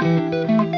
Música